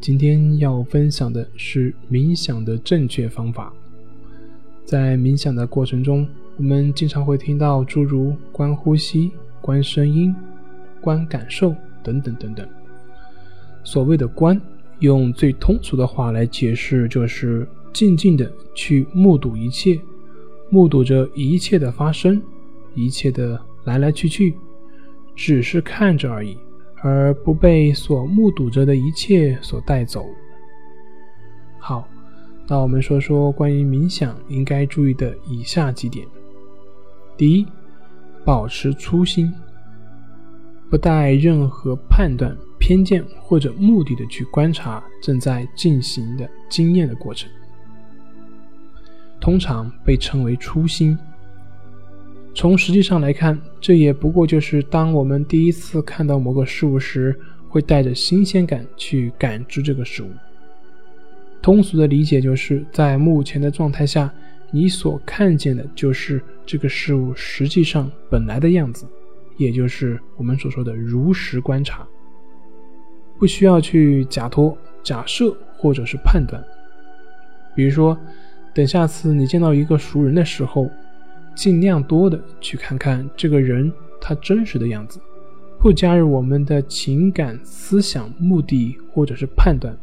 今天要分享的是冥想的正确方法。在冥想的过程中，我们经常会听到诸如观呼吸、观声音、观感受等等等等。所谓的观，用最通俗的话来解释，就是静静的去目睹一切，目睹着一切的发生，一切的来来去去，只是看着而已。而不被所目睹着的一切所带走。好，那我们说说关于冥想应该注意的以下几点：第一，保持初心，不带任何判断、偏见或者目的的去观察正在进行的经验的过程，通常被称为初心。从实际上来看，这也不过就是当我们第一次看到某个事物时，会带着新鲜感去感知这个事物。通俗的理解就是在目前的状态下，你所看见的就是这个事物实际上本来的样子，也就是我们所说的如实观察，不需要去假托、假设或者是判断。比如说，等下次你见到一个熟人的时候。尽量多的去看看这个人他真实的样子，不加入我们的情感、思想、目的或者是判断。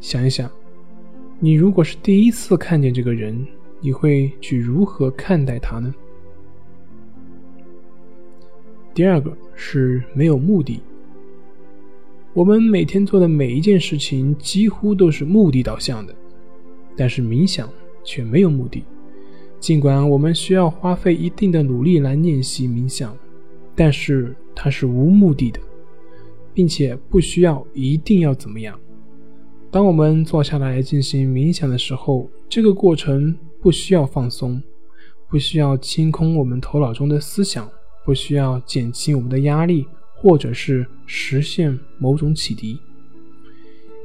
想一想，你如果是第一次看见这个人，你会去如何看待他呢？第二个是没有目的。我们每天做的每一件事情几乎都是目的导向的，但是冥想却没有目的。尽管我们需要花费一定的努力来练习冥想，但是它是无目的的，并且不需要一定要怎么样。当我们坐下来进行冥想的时候，这个过程不需要放松，不需要清空我们头脑中的思想，不需要减轻我们的压力，或者是实现某种启迪，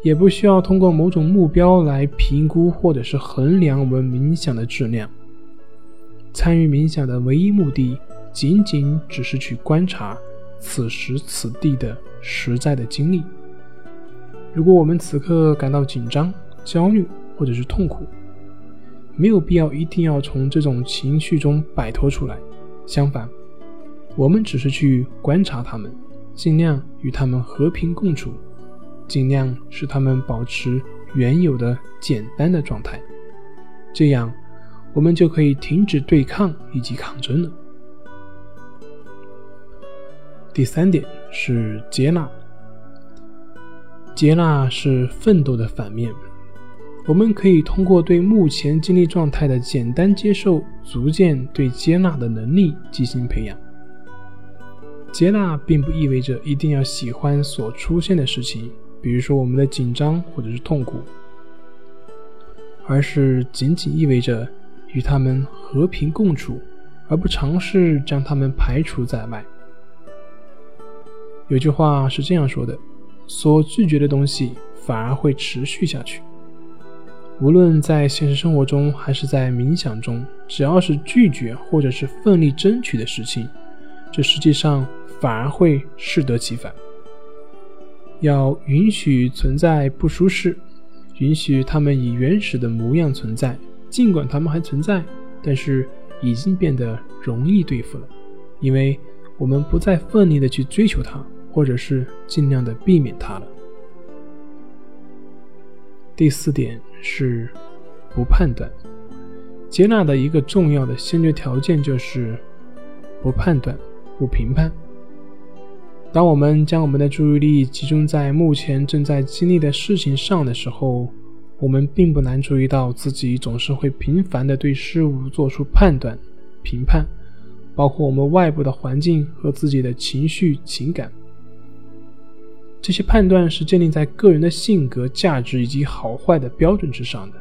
也不需要通过某种目标来评估或者是衡量我们冥想的质量。参与冥想的唯一目的，仅仅只是去观察此时此地的实在的经历。如果我们此刻感到紧张、焦虑或者是痛苦，没有必要一定要从这种情绪中摆脱出来。相反，我们只是去观察他们，尽量与他们和平共处，尽量使他们保持原有的简单的状态。这样。我们就可以停止对抗以及抗争了。第三点是接纳，接纳是奋斗的反面。我们可以通过对目前经历状态的简单接受，逐渐对接纳的能力进行培养。接纳并不意味着一定要喜欢所出现的事情，比如说我们的紧张或者是痛苦，而是仅仅意味着。与他们和平共处，而不尝试将他们排除在外。有句话是这样说的：所拒绝的东西反而会持续下去。无论在现实生活中还是在冥想中，只要是拒绝或者是奋力争取的事情，这实际上反而会适得其反。要允许存在不舒适，允许他们以原始的模样存在。尽管他们还存在，但是已经变得容易对付了，因为我们不再奋力的去追求它，或者是尽量的避免它了。第四点是不判断，接纳的一个重要的先决条件就是不判断、不评判。当我们将我们的注意力集中在目前正在经历的事情上的时候。我们并不难注意到自己总是会频繁地对事物做出判断、评判，包括我们外部的环境和自己的情绪、情感。这些判断是建立在个人的性格、价值以及好坏的标准之上的。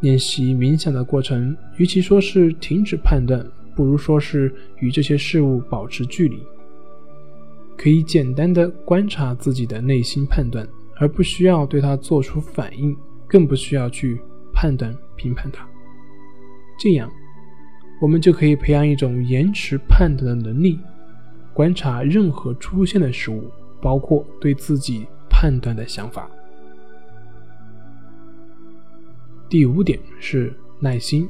练习冥想的过程，与其说是停止判断，不如说是与这些事物保持距离，可以简单的观察自己的内心判断。而不需要对它做出反应，更不需要去判断、评判它。这样，我们就可以培养一种延迟判断的能力，观察任何出现的事物，包括对自己判断的想法。第五点是耐心，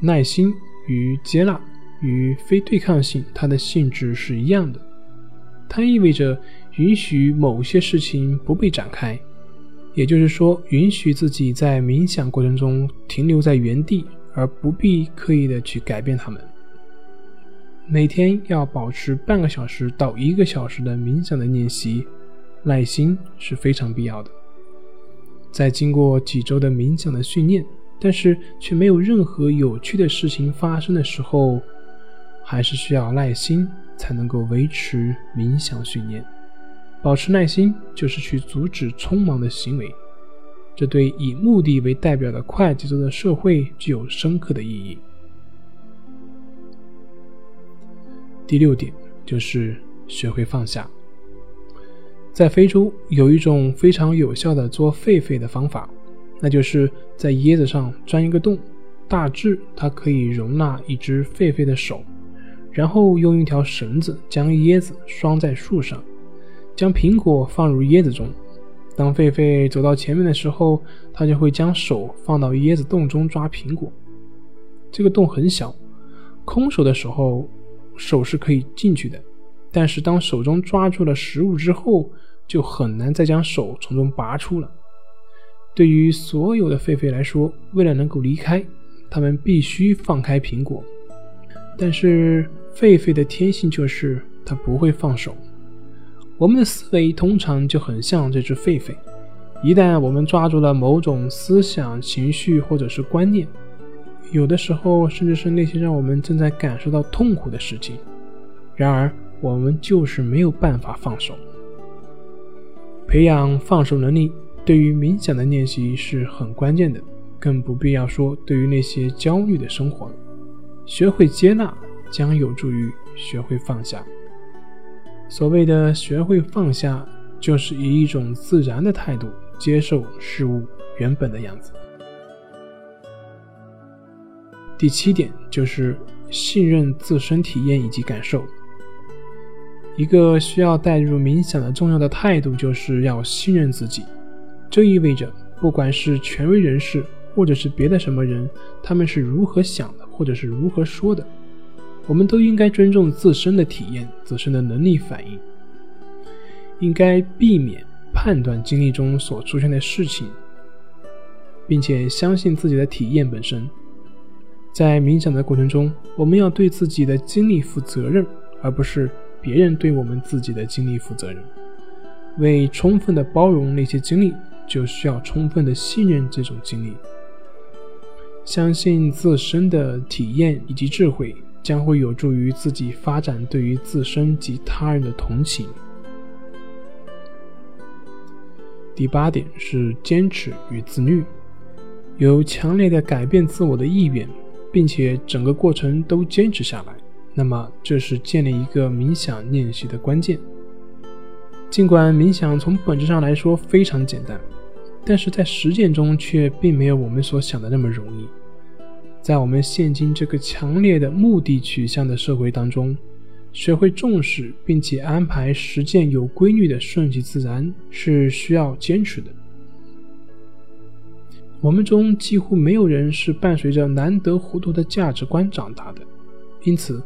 耐心与接纳与非对抗性，它的性质是一样的。它意味着允许某些事情不被展开，也就是说，允许自己在冥想过程中停留在原地，而不必刻意的去改变它们。每天要保持半个小时到一个小时的冥想的练习，耐心是非常必要的。在经过几周的冥想的训练，但是却没有任何有趣的事情发生的时候，还是需要耐心才能够维持冥想训练。保持耐心就是去阻止匆忙的行为，这对以目的为代表的快节奏的社会具有深刻的意义。第六点就是学会放下。在非洲有一种非常有效的做狒狒的方法，那就是在椰子上钻一个洞，大致它可以容纳一只狒狒的手，然后用一条绳子将椰子拴在树上，将苹果放入椰子中。当狒狒走到前面的时候，它就会将手放到椰子洞中抓苹果。这个洞很小，空手的时候手是可以进去的，但是当手中抓住了食物之后，就很难再将手从中拔出了。对于所有的狒狒来说，为了能够离开，它们必须放开苹果。但是狒狒的天性就是它不会放手。我们的思维通常就很像这只狒狒，一旦我们抓住了某种思想、情绪或者是观念，有的时候甚至是那些让我们正在感受到痛苦的事情，然而我们就是没有办法放手。培养放手能力对于冥想的练习是很关键的，更不必要说对于那些焦虑的生活了。学会接纳将有助于学会放下。所谓的学会放下，就是以一种自然的态度接受事物原本的样子。第七点就是信任自身体验以及感受。一个需要带入冥想的重要的态度，就是要信任自己。这意味着，不管是权威人士，或者是别的什么人，他们是如何想的，或者是如何说的，我们都应该尊重自身的体验、自身的能力反应，应该避免判断经历中所出现的事情，并且相信自己的体验本身。在冥想的过程中，我们要对自己的经历负责任，而不是。别人对我们自己的经历负责任，为充分的包容那些经历，就需要充分的信任这种经历，相信自身的体验以及智慧将会有助于自己发展对于自身及他人的同情。第八点是坚持与自律，有强烈的改变自我的意愿，并且整个过程都坚持下来。那么，这是建立一个冥想练习的关键。尽管冥想从本质上来说非常简单，但是在实践中却并没有我们所想的那么容易。在我们现今这个强烈的目的取向的社会当中，学会重视并且安排实践有规律的顺其自然是需要坚持的。我们中几乎没有人是伴随着难得糊涂的价值观长大的，因此。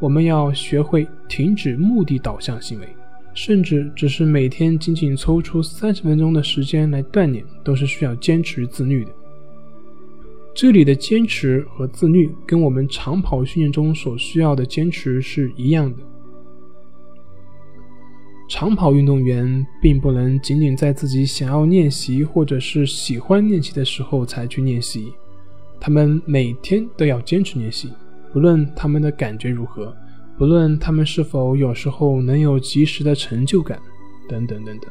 我们要学会停止目的导向行为，甚至只是每天仅仅抽出三十分钟的时间来锻炼，都是需要坚持自律的。这里的坚持和自律，跟我们长跑训练中所需要的坚持是一样的。长跑运动员并不能仅仅在自己想要练习或者是喜欢练习的时候才去练习，他们每天都要坚持练习。不论他们的感觉如何，不论他们是否有时候能有及时的成就感，等等等等。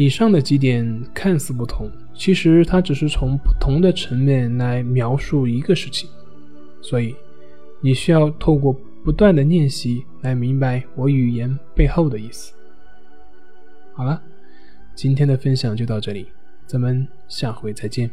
以上的几点看似不同，其实它只是从不同的层面来描述一个事情。所以，你需要透过不断的练习来明白我语言背后的意思。好了，今天的分享就到这里，咱们下回再见。